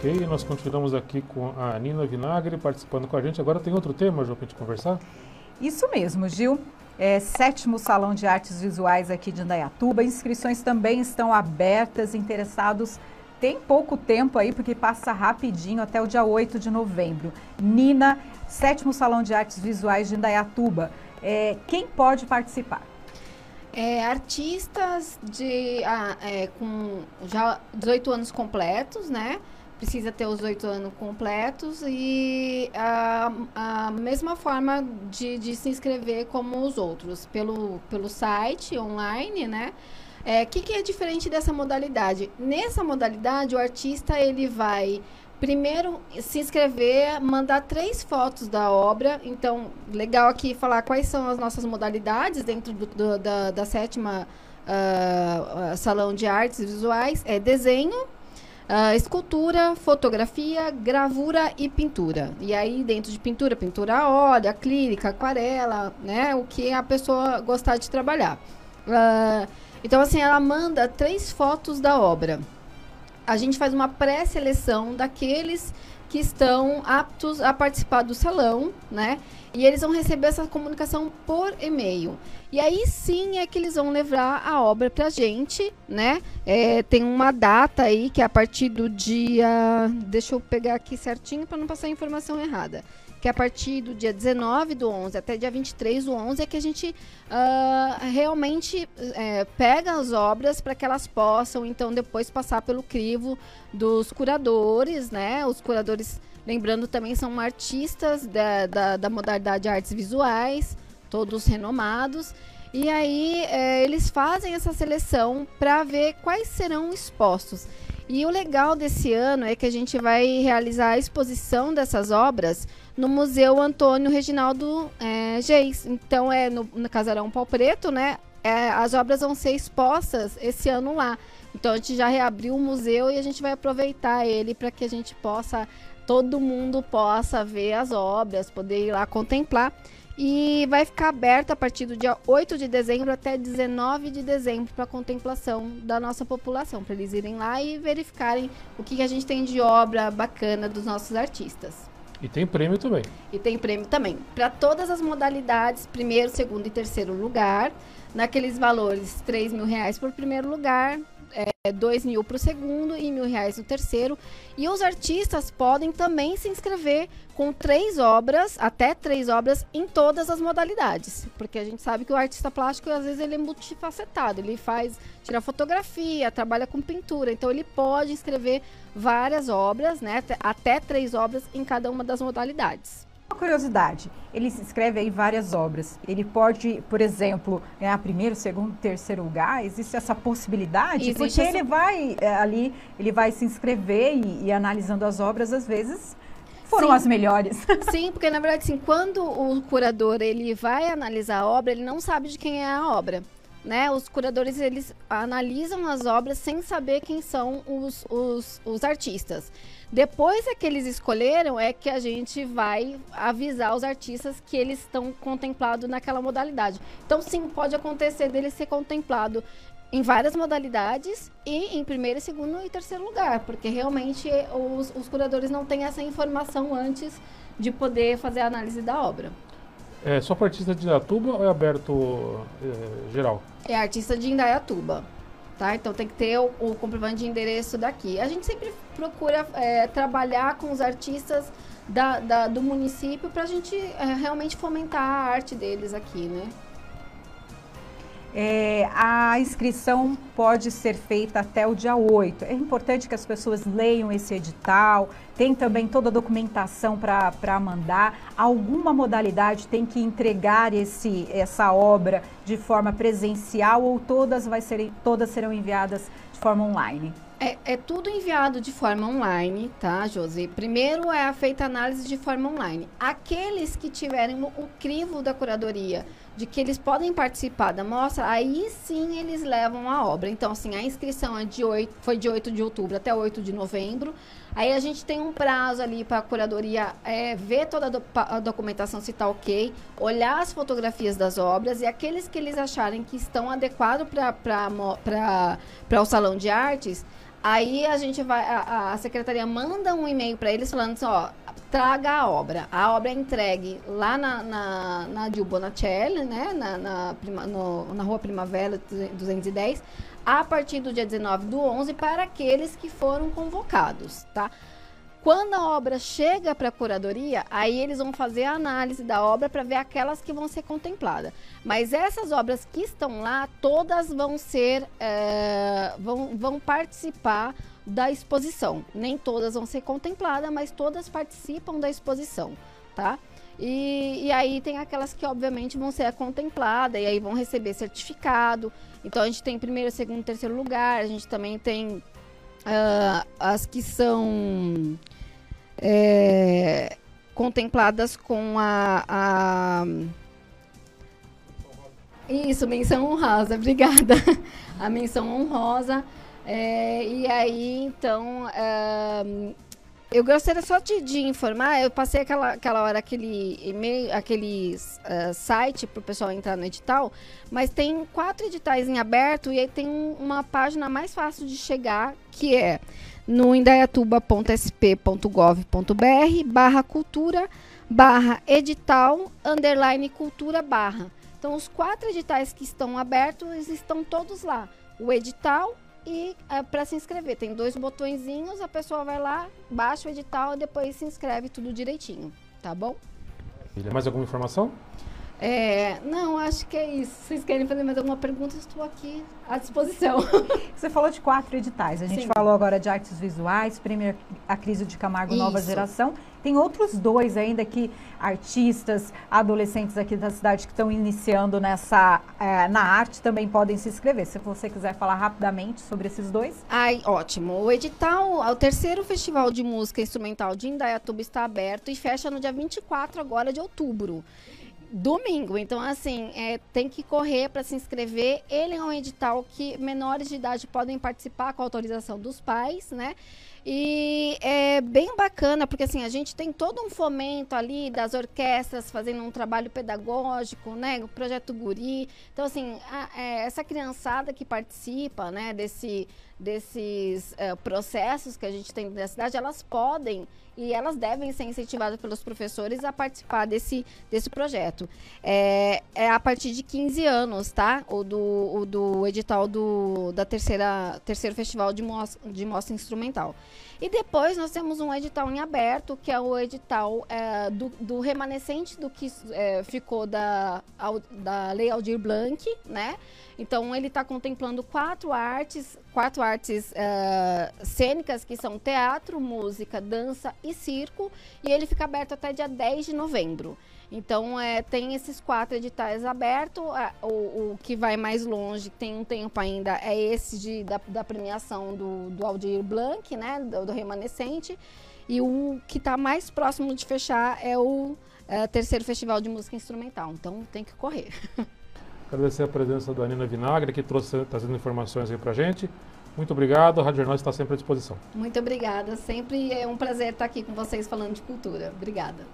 Ok, nós continuamos aqui com a Nina Vinagre participando com a gente. Agora tem outro tema, João, para a gente conversar? Isso mesmo, Gil. É, sétimo Salão de Artes Visuais aqui de Indaiatuba. Inscrições também estão abertas, interessados. Tem pouco tempo aí, porque passa rapidinho até o dia 8 de novembro. Nina, sétimo Salão de Artes Visuais de Indaiatuba. É, quem pode participar? É, artistas de ah, é, com já 18 anos completos, né? Precisa ter os 18 anos completos e a, a mesma forma de, de se inscrever como os outros, pelo, pelo site online, né? O é, que, que é diferente dessa modalidade? Nessa modalidade, o artista ele vai primeiro se inscrever, mandar três fotos da obra. Então, legal aqui falar quais são as nossas modalidades dentro do, do, da, da, sétima uh, Salão de Artes Visuais. É desenho, uh, escultura, fotografia, gravura e pintura. E aí, dentro de pintura, pintura a óleo, acrílica, aquarela, né? O que a pessoa gostar de trabalhar. Uh, então, assim, ela manda três fotos da obra a gente faz uma pré-seleção daqueles que estão aptos a participar do salão, né? E eles vão receber essa comunicação por e-mail. E aí sim é que eles vão levar a obra pra gente, né? É, tem uma data aí que é a partir do dia. Deixa eu pegar aqui certinho para não passar a informação errada que a partir do dia 19 do 11 até dia 23 do 11 é que a gente uh, realmente é, pega as obras para que elas possam, então, depois passar pelo crivo dos curadores, né? Os curadores, lembrando, também são artistas da, da, da modalidade artes visuais, todos renomados. E aí é, eles fazem essa seleção para ver quais serão expostos. E o legal desse ano é que a gente vai realizar a exposição dessas obras no Museu Antônio Reginaldo é, Geis. Então é no, no Casarão Pau Preto, né? É, as obras vão ser expostas esse ano lá. Então a gente já reabriu o museu e a gente vai aproveitar ele para que a gente possa, todo mundo possa ver as obras, poder ir lá contemplar. E vai ficar aberto a partir do dia 8 de dezembro até 19 de dezembro para contemplação da nossa população, para eles irem lá e verificarem o que, que a gente tem de obra bacana dos nossos artistas. E tem prêmio também. E tem prêmio também. Para todas as modalidades, primeiro, segundo e terceiro lugar. Naqueles valores, 3 mil reais por primeiro lugar, é, 2 mil para o segundo e mil reais no terceiro. E os artistas podem também se inscrever com três obras, até três obras, em todas as modalidades. Porque a gente sabe que o artista plástico, às vezes, ele é multifacetado. Ele faz, tira fotografia, trabalha com pintura. Então, ele pode inscrever várias obras, né? Até três obras em cada uma das modalidades. Curiosidade, ele se inscreve aí várias obras. Ele pode, por exemplo, ganhar primeiro, segundo, terceiro lugar? Existe essa possibilidade? Existe Porque essa... ele vai é, ali, ele vai se inscrever e, e analisando as obras, às vezes foram sim. as melhores. Sim, porque na verdade, assim, quando o curador ele vai analisar a obra, ele não sabe de quem é a obra. Né? Os curadores eles analisam as obras sem saber quem são os, os, os artistas. Depois é que eles escolheram, é que a gente vai avisar os artistas que eles estão contemplados naquela modalidade. Então, sim, pode acontecer dele ser contemplado em várias modalidades e em primeiro, segundo e terceiro lugar, porque realmente os, os curadores não têm essa informação antes de poder fazer a análise da obra. É só para artista de Indaiatuba ou é aberto é, geral? É artista de Indaiatuba. Tá? Então tem que ter o, o comprovante de endereço daqui. A gente sempre procura é, trabalhar com os artistas da, da do município para a gente é, realmente fomentar a arte deles aqui, né? É, a inscrição pode ser feita até o dia 8. É importante que as pessoas leiam esse edital, tem também toda a documentação para mandar. Alguma modalidade tem que entregar esse, essa obra de forma presencial ou todas, vai ser, todas serão enviadas de forma online? É, é, tudo enviado de forma online, tá, Josi? Primeiro é feita análise de forma online. Aqueles que tiverem o crivo da curadoria de que eles podem participar da mostra, aí sim eles levam a obra. Então, assim, a inscrição é de 8, foi de 8 de outubro até 8 de novembro. Aí a gente tem um prazo ali para a curadoria é, ver toda a, do, a documentação se está ok, olhar as fotografias das obras e aqueles que eles acharem que estão adequados para o salão de artes, Aí a gente vai, a, a secretaria manda um e-mail para eles falando assim, ó, traga a obra. A obra é entregue lá na, na, na Gil Bonacelli, né, na, na, na Rua Primavera 210, a partir do dia 19 do 11 para aqueles que foram convocados, tá? Quando a obra chega para a curadoria, aí eles vão fazer a análise da obra para ver aquelas que vão ser contempladas. Mas essas obras que estão lá, todas vão ser, é, vão, vão participar da exposição. Nem todas vão ser contempladas, mas todas participam da exposição, tá? E, e, aí tem aquelas que obviamente vão ser contempladas e aí vão receber certificado. Então a gente tem primeiro, segundo, terceiro lugar. A gente também tem uh, as que são é, contempladas com a, a, Isso, menção honrosa, obrigada. A menção honrosa. É, e aí, então, é, eu gostaria só de, de, informar, eu passei aquela, aquela hora aquele e-mail, aquele uh, site para o pessoal entrar no edital, mas tem quatro editais em aberto e aí tem um, uma página mais fácil de chegar, que é no indaiatuba.sp.gov.br barra cultura barra edital underline cultura barra. Então, os quatro editais que estão abertos estão todos lá. O edital e é, para se inscrever. Tem dois botõezinhos, a pessoa vai lá, baixa o edital e depois se inscreve tudo direitinho. Tá bom? Mais alguma informação? É, não, acho que é isso. Vocês querem fazer mais alguma pergunta? Estou aqui à disposição. Você falou de quatro editais. A gente Sim. falou agora de artes visuais, Prêmio A Crise de Camargo isso. Nova Geração. Tem outros dois ainda que artistas, adolescentes aqui da cidade que estão iniciando nessa é, na arte também podem se inscrever. Se você quiser falar rapidamente sobre esses dois. Ai, ótimo. O edital, o terceiro Festival de Música Instrumental de Indaiatuba está aberto e fecha no dia 24 agora de outubro domingo. Então, assim, é, tem que correr para se inscrever. Ele é um edital que menores de idade podem participar com autorização dos pais, né? E é bem bacana, porque assim, a gente tem todo um fomento ali das orquestras fazendo um trabalho pedagógico, né? O projeto Guri. Então, assim, a, é, essa criançada que participa, né, desse, desses é, processos que a gente tem na cidade, elas podem e elas devem ser incentivadas pelos professores a participar desse, desse projeto. É, é a partir de 15 anos, tá? O do, o do edital do, da terceira, terceiro festival de mostra, de mostra instrumental. E depois nós temos um edital em aberto, que é o edital é, do, do, remanescente do que é, ficou da, da Lei Aldir Blanc, né? Então ele está contemplando quatro artes, quatro artes uh, cênicas que são teatro, música, dança e circo, e ele fica aberto até dia 10 de novembro. Então, é, tem esses quatro editais abertos. o, o, que vai mais longe, tem um tempo ainda, é esse de, da, da premiação do, do Aldir Blanc, né, do, do remanescente. E o que está mais próximo de fechar é o é, terceiro Festival de Música Instrumental. Então, tem que correr. Agradecer a presença da Nina Vinagre, que trouxe trazendo informações aí para gente. Muito obrigado, a Rádio Jornal está sempre à disposição. Muito obrigada, sempre é um prazer estar aqui com vocês falando de cultura. Obrigada.